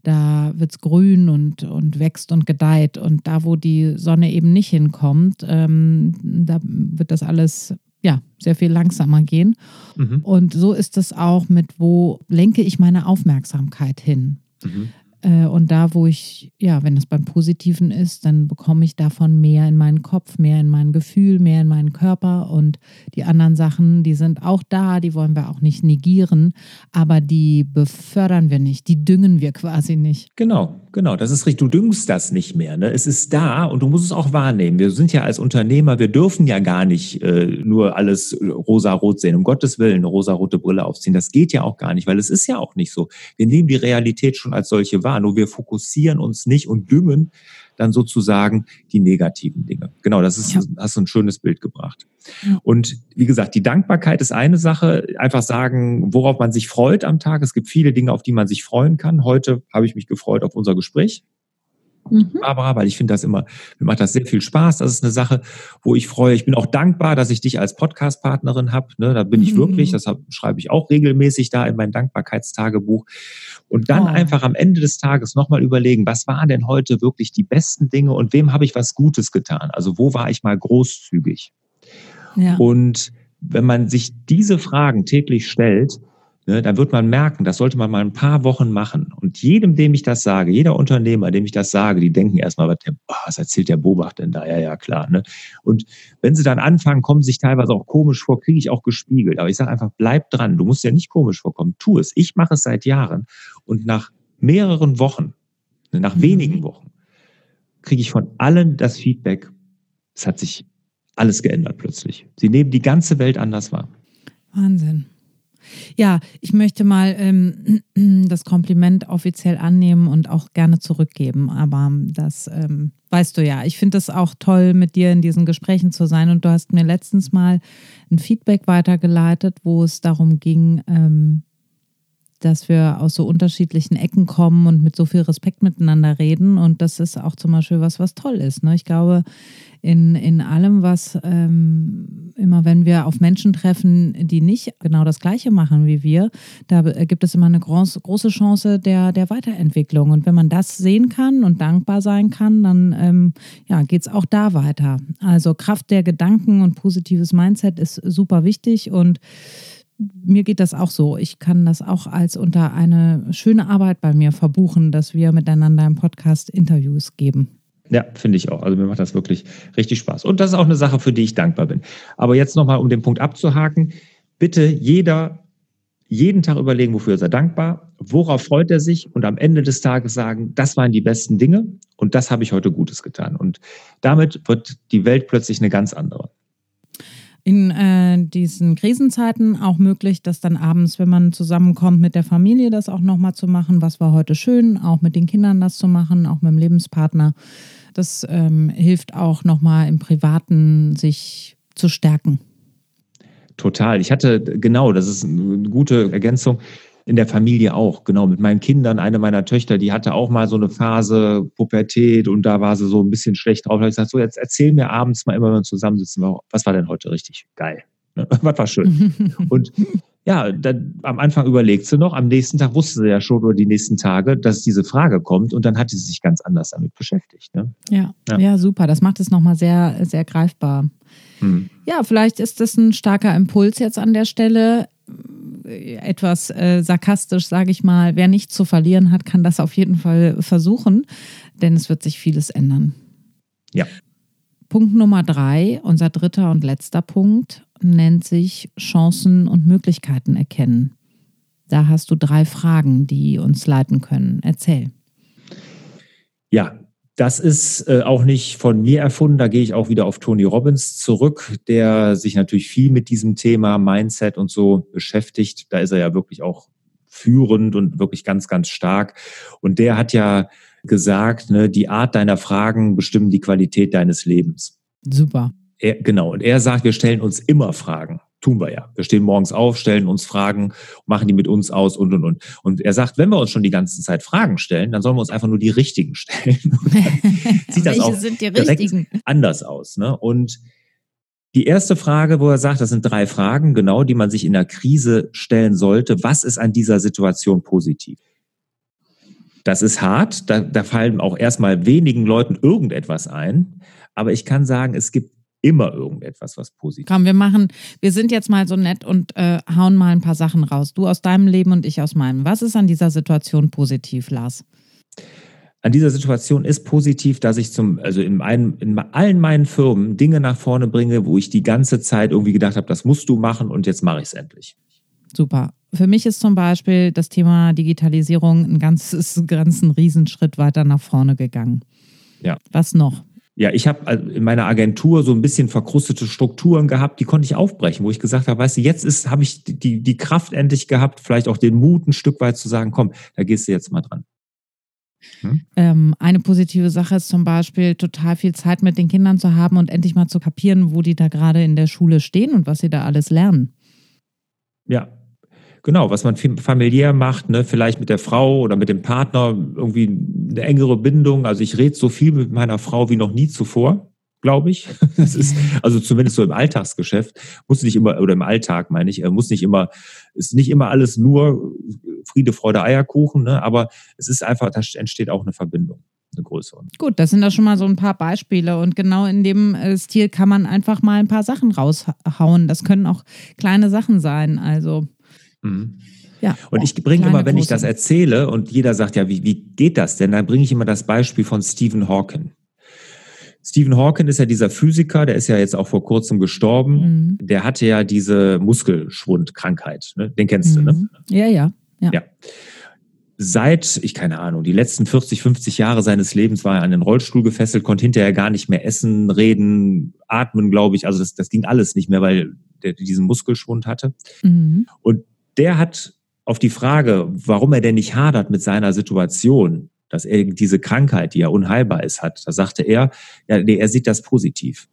da wird es grün und, und wächst und gedeiht. Und da, wo die Sonne eben nicht hinkommt, ähm, da wird das alles ja, sehr viel langsamer gehen. Mhm. Und so ist es auch mit, wo lenke ich meine Aufmerksamkeit hin. Mhm. Äh, und da, wo ich, ja, wenn es beim Positiven ist, dann bekomme ich davon mehr in meinen Kopf, mehr in mein Gefühl, mehr in meinen Körper. Und die anderen Sachen, die sind auch da, die wollen wir auch nicht negieren, aber die befördern wir nicht, die düngen wir quasi nicht. Genau, genau. Das ist richtig. Du düngst das nicht mehr. Ne? Es ist da und du musst es auch wahrnehmen. Wir sind ja als Unternehmer, wir dürfen ja gar nicht äh, nur alles rosa-rot sehen. Um Gottes Willen eine rosa-rote Brille aufziehen. Das geht ja auch gar nicht, weil es ist ja auch nicht so. Wir nehmen die Realität schon als solche wahr. Nur wir fokussieren uns nicht und düngen dann sozusagen die negativen Dinge. Genau, das ist, ja. hast du ein schönes Bild gebracht. Ja. Und wie gesagt, die Dankbarkeit ist eine Sache. Einfach sagen, worauf man sich freut am Tag. Es gibt viele Dinge, auf die man sich freuen kann. Heute habe ich mich gefreut auf unser Gespräch mhm. Barbara, weil ich finde das immer, mir macht das sehr viel Spaß. Das ist eine Sache, wo ich freue. Ich bin auch dankbar, dass ich dich als Podcast-Partnerin habe. Ne, da bin ich mhm. wirklich, das hab, schreibe ich auch regelmäßig da in mein Dankbarkeitstagebuch. Und dann oh. einfach am Ende des Tages nochmal überlegen, was waren denn heute wirklich die besten Dinge und wem habe ich was Gutes getan? Also wo war ich mal großzügig? Ja. Und wenn man sich diese Fragen täglich stellt, ne, dann wird man merken, das sollte man mal ein paar Wochen machen. Und jedem, dem ich das sage, jeder Unternehmer, dem ich das sage, die denken erstmal, was, der, oh, was erzählt der Bobach denn da? Ja, ja, klar. Ne? Und wenn sie dann anfangen, kommen sie sich teilweise auch komisch vor, kriege ich auch gespiegelt. Aber ich sage einfach, bleib dran. Du musst ja nicht komisch vorkommen. Tu es. Ich mache es seit Jahren. Und nach mehreren Wochen, ne, nach mhm. wenigen Wochen, kriege ich von allen das Feedback, es hat sich alles geändert plötzlich. Sie nehmen die ganze Welt anders wahr. Wahnsinn. Ja, ich möchte mal ähm, das Kompliment offiziell annehmen und auch gerne zurückgeben. Aber das ähm, weißt du ja. Ich finde es auch toll, mit dir in diesen Gesprächen zu sein. Und du hast mir letztens mal ein Feedback weitergeleitet, wo es darum ging, ähm, dass wir aus so unterschiedlichen Ecken kommen und mit so viel Respekt miteinander reden. Und das ist auch zum Beispiel was, was toll ist. Ne? Ich glaube, in, in allem, was ähm, immer, wenn wir auf Menschen treffen, die nicht genau das Gleiche machen wie wir, da gibt es immer eine groß, große Chance der, der Weiterentwicklung. Und wenn man das sehen kann und dankbar sein kann, dann ähm, ja, geht es auch da weiter. Also Kraft der Gedanken und positives Mindset ist super wichtig und mir geht das auch so. Ich kann das auch als unter eine schöne Arbeit bei mir verbuchen, dass wir miteinander im Podcast Interviews geben. Ja, finde ich auch. Also mir macht das wirklich richtig Spaß. Und das ist auch eine Sache, für die ich dankbar bin. Aber jetzt nochmal, um den Punkt abzuhaken. Bitte jeder jeden Tag überlegen, wofür ist er dankbar, worauf freut er sich und am Ende des Tages sagen, das waren die besten Dinge und das habe ich heute Gutes getan. Und damit wird die Welt plötzlich eine ganz andere in äh, diesen Krisenzeiten auch möglich, dass dann abends, wenn man zusammenkommt mit der Familie, das auch nochmal zu machen. Was war heute schön? Auch mit den Kindern das zu machen, auch mit dem Lebenspartner. Das ähm, hilft auch nochmal im Privaten, sich zu stärken. Total. Ich hatte, genau, das ist eine gute Ergänzung in der Familie auch, genau, mit meinen Kindern. Eine meiner Töchter, die hatte auch mal so eine Phase Pubertät und da war sie so ein bisschen schlecht drauf. Da habe ich gesagt, so jetzt erzähl mir abends mal immer, wenn wir zusammensitzen, was war denn heute richtig geil? Ne? Was war schön? und ja, dann, am Anfang überlegt sie noch, am nächsten Tag wusste sie ja schon oder die nächsten Tage, dass diese Frage kommt und dann hat sie sich ganz anders damit beschäftigt. Ne? Ja, ja, ja, super. Das macht es nochmal sehr, sehr greifbar. Hm. Ja, vielleicht ist das ein starker Impuls jetzt an der Stelle etwas äh, sarkastisch, sage ich mal, wer nichts zu verlieren hat, kann das auf jeden Fall versuchen, denn es wird sich vieles ändern. Ja. Punkt Nummer drei, unser dritter und letzter Punkt, nennt sich Chancen und Möglichkeiten erkennen. Da hast du drei Fragen, die uns leiten können. Erzähl. Ja, das ist äh, auch nicht von mir erfunden. Da gehe ich auch wieder auf Tony Robbins zurück, der sich natürlich viel mit diesem Thema Mindset und so beschäftigt. Da ist er ja wirklich auch führend und wirklich ganz, ganz stark. Und der hat ja gesagt, ne, die Art deiner Fragen bestimmen die Qualität deines Lebens. Super. Er, genau. Und er sagt, wir stellen uns immer Fragen tun wir ja. Wir stehen morgens auf, stellen uns Fragen, machen die mit uns aus und, und, und. Und er sagt, wenn wir uns schon die ganze Zeit Fragen stellen, dann sollen wir uns einfach nur die richtigen stellen. sieht das auch richtigen? anders aus. Ne? Und die erste Frage, wo er sagt, das sind drei Fragen, genau, die man sich in der Krise stellen sollte. Was ist an dieser Situation positiv? Das ist hart, da, da fallen auch erstmal wenigen Leuten irgendetwas ein. Aber ich kann sagen, es gibt immer irgendetwas, was positiv ist. Komm, wir machen, wir sind jetzt mal so nett und äh, hauen mal ein paar Sachen raus. Du aus deinem Leben und ich aus meinem. Was ist an dieser Situation positiv, Lars? An dieser Situation ist positiv, dass ich zum, also in, einem, in allen meinen Firmen Dinge nach vorne bringe, wo ich die ganze Zeit irgendwie gedacht habe, das musst du machen und jetzt mache ich es endlich. Super. Für mich ist zum Beispiel das Thema Digitalisierung ein ganzes, ganzen Riesenschritt weiter nach vorne gegangen. Ja. Was noch? Ja, ich habe äh, in meiner Agentur so ein bisschen verkrustete Strukturen gehabt, die konnte ich aufbrechen, wo ich gesagt habe, weißt du, jetzt ist habe ich die die Kraft endlich gehabt, vielleicht auch den Mut ein Stück weit zu sagen, komm, da gehst du jetzt mal dran. Hm? Ähm, eine positive Sache ist zum Beispiel, total viel Zeit mit den Kindern zu haben und endlich mal zu kapieren, wo die da gerade in der Schule stehen und was sie da alles lernen. Ja, Genau, was man familiär macht, ne, vielleicht mit der Frau oder mit dem Partner irgendwie eine engere Bindung. Also ich rede so viel mit meiner Frau wie noch nie zuvor, glaube ich. Das ist also zumindest so im Alltagsgeschäft muss nicht immer oder im Alltag meine ich, muss nicht immer ist nicht immer alles nur Friede, Freude, Eierkuchen, ne, aber es ist einfach, da entsteht auch eine Verbindung eine größere. Gut, das sind da schon mal so ein paar Beispiele und genau in dem äh, Stil kann man einfach mal ein paar Sachen raushauen. Das können auch kleine Sachen sein, also Mhm. Ja, und ich bringe immer, wenn ich das erzähle und jeder sagt, ja, wie, wie geht das denn? Dann bringe ich immer das Beispiel von Stephen Hawking. Stephen Hawking ist ja dieser Physiker, der ist ja jetzt auch vor kurzem gestorben. Mhm. Der hatte ja diese Muskelschwundkrankheit. Ne? Den kennst mhm. du, ne? Mhm. Ja, ja, ja. ja. Seit, ich keine Ahnung, die letzten 40, 50 Jahre seines Lebens war er an den Rollstuhl gefesselt, konnte hinterher gar nicht mehr essen, reden, atmen, glaube ich. Also das, das ging alles nicht mehr, weil der diesen Muskelschwund hatte. Mhm. Und der hat auf die Frage, warum er denn nicht hadert mit seiner Situation, dass er diese Krankheit, die ja unheilbar ist, hat, da sagte er, ja, nee, er sieht das positiv.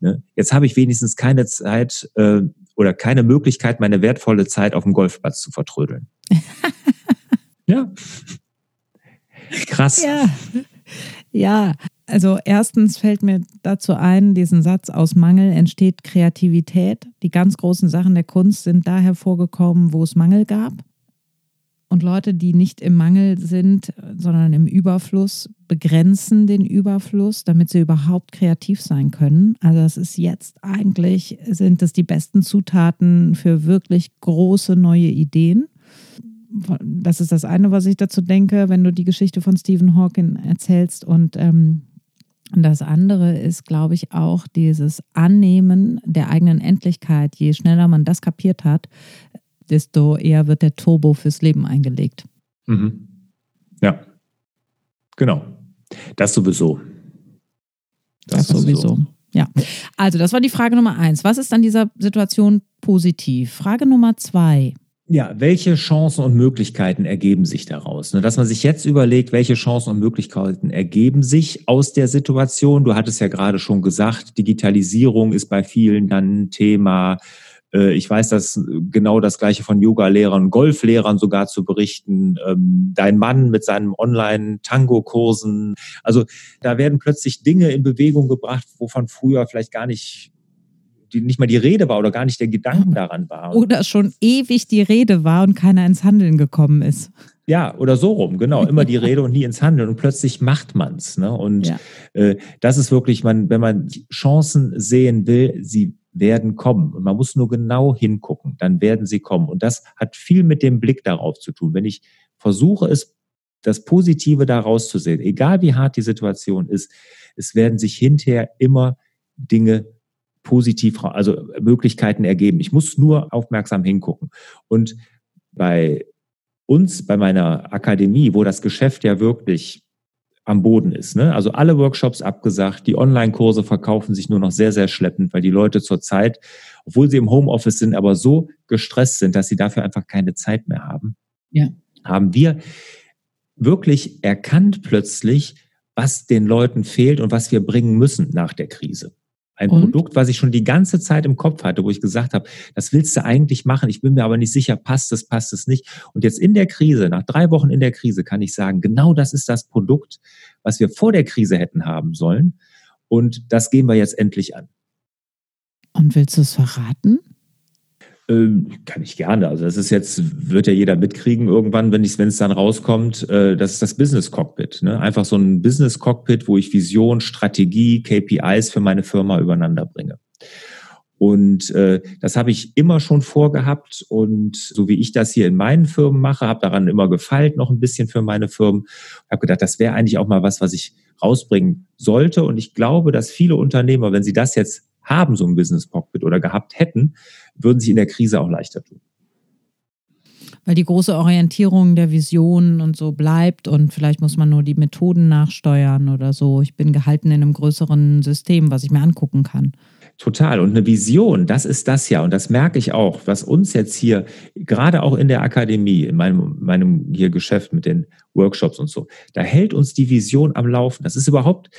Ne? Jetzt habe ich wenigstens keine Zeit äh, oder keine Möglichkeit, meine wertvolle Zeit auf dem Golfplatz zu vertrödeln. ja. Krass. Ja. Ja, also erstens fällt mir dazu ein, diesen Satz, aus Mangel entsteht Kreativität. Die ganz großen Sachen der Kunst sind da hervorgekommen, wo es Mangel gab. Und Leute, die nicht im Mangel sind, sondern im Überfluss, begrenzen den Überfluss, damit sie überhaupt kreativ sein können. Also das ist jetzt eigentlich, sind das die besten Zutaten für wirklich große neue Ideen. Das ist das eine, was ich dazu denke, wenn du die Geschichte von Stephen Hawking erzählst. Und ähm, das andere ist, glaube ich, auch dieses Annehmen der eigenen Endlichkeit. Je schneller man das kapiert hat, desto eher wird der Turbo fürs Leben eingelegt. Mhm. Ja, genau. Das sowieso. Das, das sowieso. sowieso. Ja, also das war die Frage Nummer eins. Was ist an dieser Situation positiv? Frage Nummer zwei. Ja, welche Chancen und Möglichkeiten ergeben sich daraus? Ne, dass man sich jetzt überlegt, welche Chancen und Möglichkeiten ergeben sich aus der Situation. Du hattest ja gerade schon gesagt, Digitalisierung ist bei vielen dann ein Thema. Äh, ich weiß dass genau das Gleiche von Yoga-Lehrern, Golflehrern sogar zu berichten. Ähm, dein Mann mit seinen Online-Tango-Kursen. Also da werden plötzlich Dinge in Bewegung gebracht, wovon früher vielleicht gar nicht die nicht mal die Rede war oder gar nicht der Gedanken daran war. Oder schon ewig die Rede war und keiner ins Handeln gekommen ist. Ja, oder so rum, genau. Immer die Rede und nie ins Handeln. Und plötzlich macht man's. Ne? Und ja. äh, das ist wirklich, man, wenn man Chancen sehen will, sie werden kommen. Und man muss nur genau hingucken, dann werden sie kommen. Und das hat viel mit dem Blick darauf zu tun. Wenn ich versuche, es das Positive daraus zu sehen, egal wie hart die Situation ist, es werden sich hinterher immer Dinge positiv, also Möglichkeiten ergeben. Ich muss nur aufmerksam hingucken. Und bei uns, bei meiner Akademie, wo das Geschäft ja wirklich am Boden ist. Ne? Also alle Workshops abgesagt, die Online-Kurse verkaufen sich nur noch sehr, sehr schleppend, weil die Leute zurzeit, obwohl sie im Homeoffice sind, aber so gestresst sind, dass sie dafür einfach keine Zeit mehr haben. Ja. Haben wir wirklich erkannt plötzlich, was den Leuten fehlt und was wir bringen müssen nach der Krise. Ein und? Produkt, was ich schon die ganze Zeit im Kopf hatte, wo ich gesagt habe, das willst du eigentlich machen. Ich bin mir aber nicht sicher, passt es, passt es nicht. Und jetzt in der Krise, nach drei Wochen in der Krise, kann ich sagen, genau das ist das Produkt, was wir vor der Krise hätten haben sollen. Und das gehen wir jetzt endlich an. Und willst du es verraten? Ähm, kann ich gerne. Also das ist jetzt, wird ja jeder mitkriegen irgendwann, wenn es dann rauskommt, äh, das ist das Business Cockpit. Ne? Einfach so ein Business Cockpit, wo ich Vision, Strategie, KPIs für meine Firma übereinander bringe. Und äh, das habe ich immer schon vorgehabt und so wie ich das hier in meinen Firmen mache, habe daran immer gefeilt noch ein bisschen für meine Firmen. Habe gedacht, das wäre eigentlich auch mal was, was ich rausbringen sollte. Und ich glaube, dass viele Unternehmer, wenn sie das jetzt haben, so ein Business Cockpit oder gehabt hätten, würden sich in der Krise auch leichter tun. Weil die große Orientierung der Vision und so bleibt und vielleicht muss man nur die Methoden nachsteuern oder so. Ich bin gehalten in einem größeren System, was ich mir angucken kann. Total. Und eine Vision, das ist das ja. Und das merke ich auch, was uns jetzt hier, gerade auch in der Akademie, in meinem, meinem hier Geschäft mit den Workshops und so, da hält uns die Vision am Laufen. Das ist überhaupt,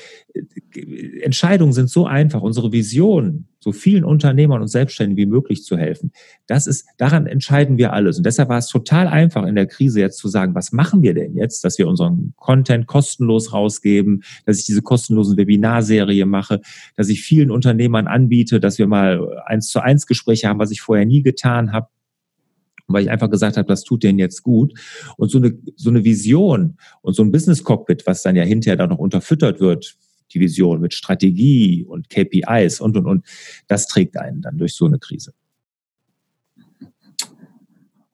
Entscheidungen sind so einfach. Unsere Vision, so vielen Unternehmern und Selbstständigen wie möglich zu helfen, das ist, daran entscheiden wir alles. Und deshalb war es total einfach in der Krise jetzt zu sagen, was machen wir denn jetzt, dass wir unseren Content kostenlos rausgeben, dass ich diese kostenlosen Webinarserie mache, dass ich vielen Unternehmern anbiete, dass wir mal eins zu eins Gespräche haben, was ich vorher nie getan habe weil ich einfach gesagt habe, das tut denen jetzt gut. Und so eine, so eine Vision und so ein Business Cockpit, was dann ja hinterher dann noch unterfüttert wird die Vision mit Strategie und KPIs und, und, und. Das trägt einen dann durch so eine Krise.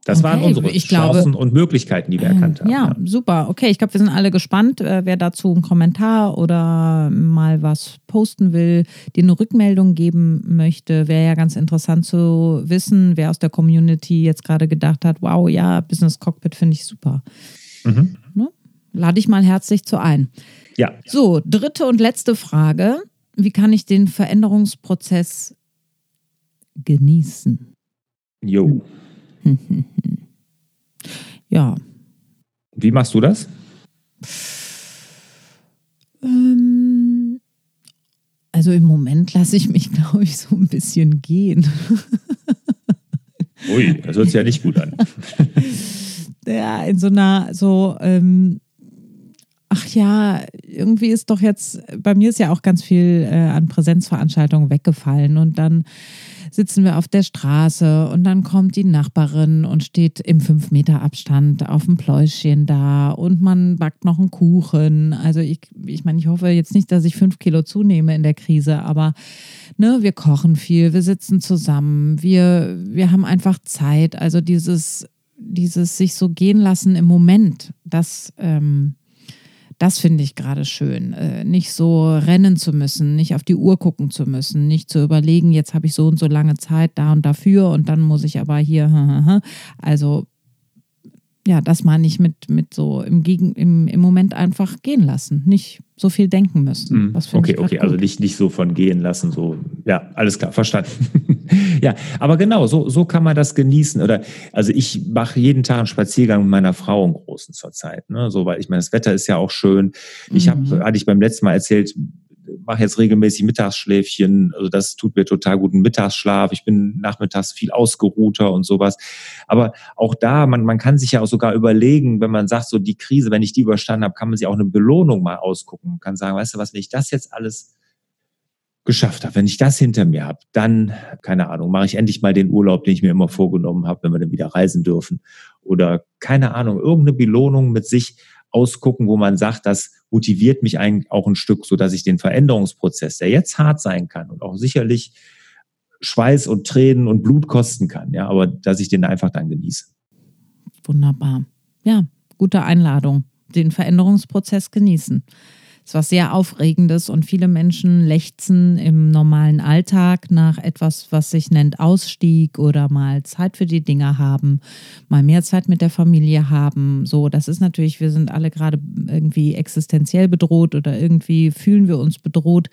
Das okay, waren unsere Chancen glaube, und Möglichkeiten, die wir erkannt haben. Ja, ja. super. Okay, ich glaube, wir sind alle gespannt, äh, wer dazu einen Kommentar oder mal was posten will, dir eine Rückmeldung geben möchte. Wäre ja ganz interessant zu wissen, wer aus der Community jetzt gerade gedacht hat, wow, ja, Business Cockpit finde ich super. Mhm. Ne? Lade ich mal herzlich zu ein. Ja. So, dritte und letzte Frage. Wie kann ich den Veränderungsprozess genießen? Jo. Ja. Wie machst du das? Ähm, also im Moment lasse ich mich, glaube ich, so ein bisschen gehen. Ui, das hört sich ja nicht gut an. ja, in so einer, so, ähm, ach ja, irgendwie ist doch jetzt, bei mir ist ja auch ganz viel äh, an Präsenzveranstaltungen weggefallen und dann sitzen wir auf der Straße und dann kommt die Nachbarin und steht im 5 Meter Abstand auf dem Pläuschen da und man backt noch einen Kuchen. Also ich, ich meine, ich hoffe jetzt nicht, dass ich fünf Kilo zunehme in der Krise, aber ne, wir kochen viel, wir sitzen zusammen, wir, wir haben einfach Zeit. Also dieses, dieses sich so gehen lassen im Moment, das ähm, das finde ich gerade schön. Äh, nicht so rennen zu müssen, nicht auf die Uhr gucken zu müssen, nicht zu überlegen, jetzt habe ich so und so lange Zeit da und dafür und dann muss ich aber hier. Also ja, das meine ich mit, mit so im, Gegen, im, im Moment einfach gehen lassen, nicht so viel denken müssen. Mm, okay, okay, also nicht, nicht so von gehen lassen, so, ja, alles klar, verstanden. ja, aber genau, so, so kann man das genießen. Oder also ich mache jeden Tag einen Spaziergang mit meiner Frau im Großen zur Zeit, ne? So, weil ich meine, das Wetter ist ja auch schön. Ich habe, mhm. hatte ich beim letzten Mal erzählt, mache jetzt regelmäßig Mittagsschläfchen. Also das tut mir total guten Mittagsschlaf. Ich bin nachmittags viel ausgeruhter und sowas. Aber auch da, man, man kann sich ja auch sogar überlegen, wenn man sagt, so die Krise, wenn ich die überstanden habe, kann man sich auch eine Belohnung mal ausgucken. Man kann sagen, weißt du was, wenn ich das jetzt alles geschafft habe, wenn ich das hinter mir habe, dann, keine Ahnung, mache ich endlich mal den Urlaub, den ich mir immer vorgenommen habe, wenn wir dann wieder reisen dürfen. Oder keine Ahnung, irgendeine Belohnung mit sich ausgucken, wo man sagt, das motiviert mich eigentlich auch ein Stück, so dass ich den Veränderungsprozess, der jetzt hart sein kann und auch sicherlich Schweiß und Tränen und Blut kosten kann, ja, aber dass ich den einfach dann genieße. Wunderbar. Ja, gute Einladung. Den Veränderungsprozess genießen ist was sehr Aufregendes und viele Menschen lechzen im normalen Alltag nach etwas, was sich nennt Ausstieg oder mal Zeit für die Dinge haben, mal mehr Zeit mit der Familie haben. So, das ist natürlich, wir sind alle gerade irgendwie existenziell bedroht oder irgendwie fühlen wir uns bedroht.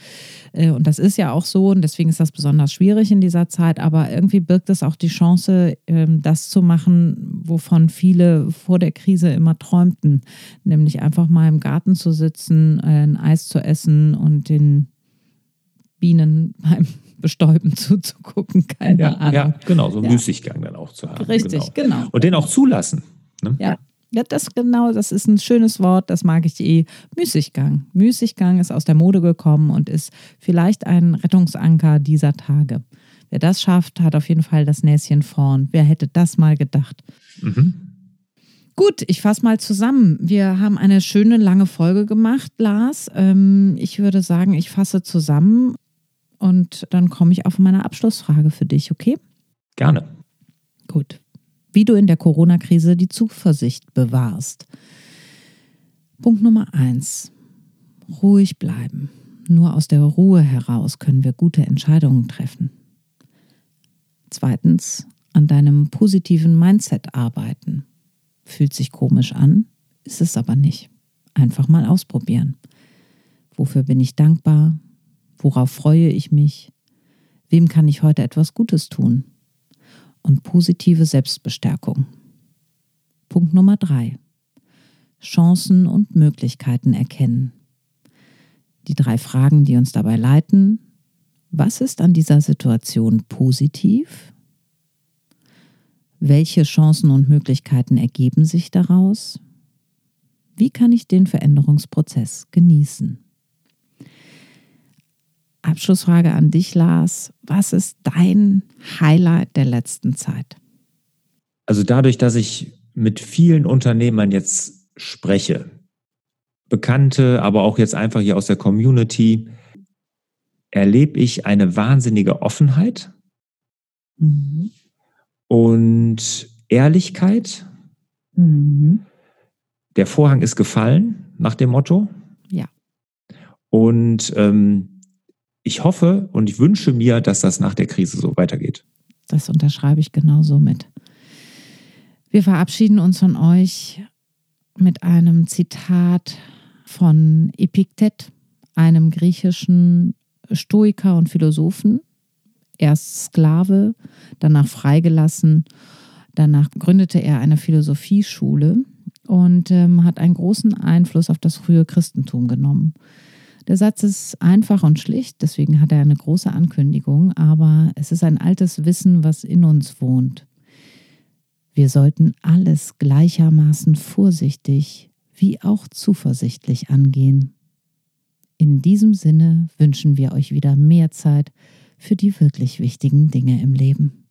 Äh, und das ist ja auch so und deswegen ist das besonders schwierig in dieser Zeit. Aber irgendwie birgt es auch die Chance, ähm, das zu machen, wovon viele vor der Krise immer träumten, nämlich einfach mal im Garten zu sitzen äh, ein Eis zu essen und den Bienen beim Bestäuben zuzugucken. Keine ja, Ahnung. Ja, genau, so einen ja. Müßiggang dann auch zu haben. Richtig, genau. genau. Und den auch zulassen. Ne? Ja. Ja, das genau, das ist ein schönes Wort, das mag ich eh. Müßiggang. Müßiggang ist aus der Mode gekommen und ist vielleicht ein Rettungsanker dieser Tage. Wer das schafft, hat auf jeden Fall das Näschen vorn. Wer hätte das mal gedacht? Mhm. Gut, ich fasse mal zusammen. Wir haben eine schöne lange Folge gemacht, Lars. Ähm, ich würde sagen, ich fasse zusammen und dann komme ich auf meine Abschlussfrage für dich, okay? Gerne. Gut. Wie du in der Corona-Krise die Zuversicht bewahrst. Punkt Nummer eins. Ruhig bleiben. Nur aus der Ruhe heraus können wir gute Entscheidungen treffen. Zweitens, an deinem positiven Mindset arbeiten. Fühlt sich komisch an, ist es aber nicht. Einfach mal ausprobieren. Wofür bin ich dankbar? Worauf freue ich mich? Wem kann ich heute etwas Gutes tun? Und positive Selbstbestärkung. Punkt Nummer drei. Chancen und Möglichkeiten erkennen. Die drei Fragen, die uns dabei leiten. Was ist an dieser Situation positiv? Welche Chancen und Möglichkeiten ergeben sich daraus? Wie kann ich den Veränderungsprozess genießen? Abschlussfrage an dich, Lars. Was ist dein Highlight der letzten Zeit? Also dadurch, dass ich mit vielen Unternehmern jetzt spreche, Bekannte, aber auch jetzt einfach hier aus der Community, erlebe ich eine wahnsinnige Offenheit. Mhm und Ehrlichkeit. Mhm. Der Vorhang ist gefallen, nach dem Motto. Ja. Und ähm, ich hoffe und ich wünsche mir, dass das nach der Krise so weitergeht. Das unterschreibe ich genauso mit. Wir verabschieden uns von euch mit einem Zitat von Epiktet, einem griechischen Stoiker und Philosophen, erst Sklave, danach freigelassen, Danach gründete er eine Philosophieschule und ähm, hat einen großen Einfluss auf das frühe Christentum genommen. Der Satz ist einfach und schlicht, deswegen hat er eine große Ankündigung, aber es ist ein altes Wissen, was in uns wohnt. Wir sollten alles gleichermaßen vorsichtig wie auch zuversichtlich angehen. In diesem Sinne wünschen wir euch wieder mehr Zeit für die wirklich wichtigen Dinge im Leben.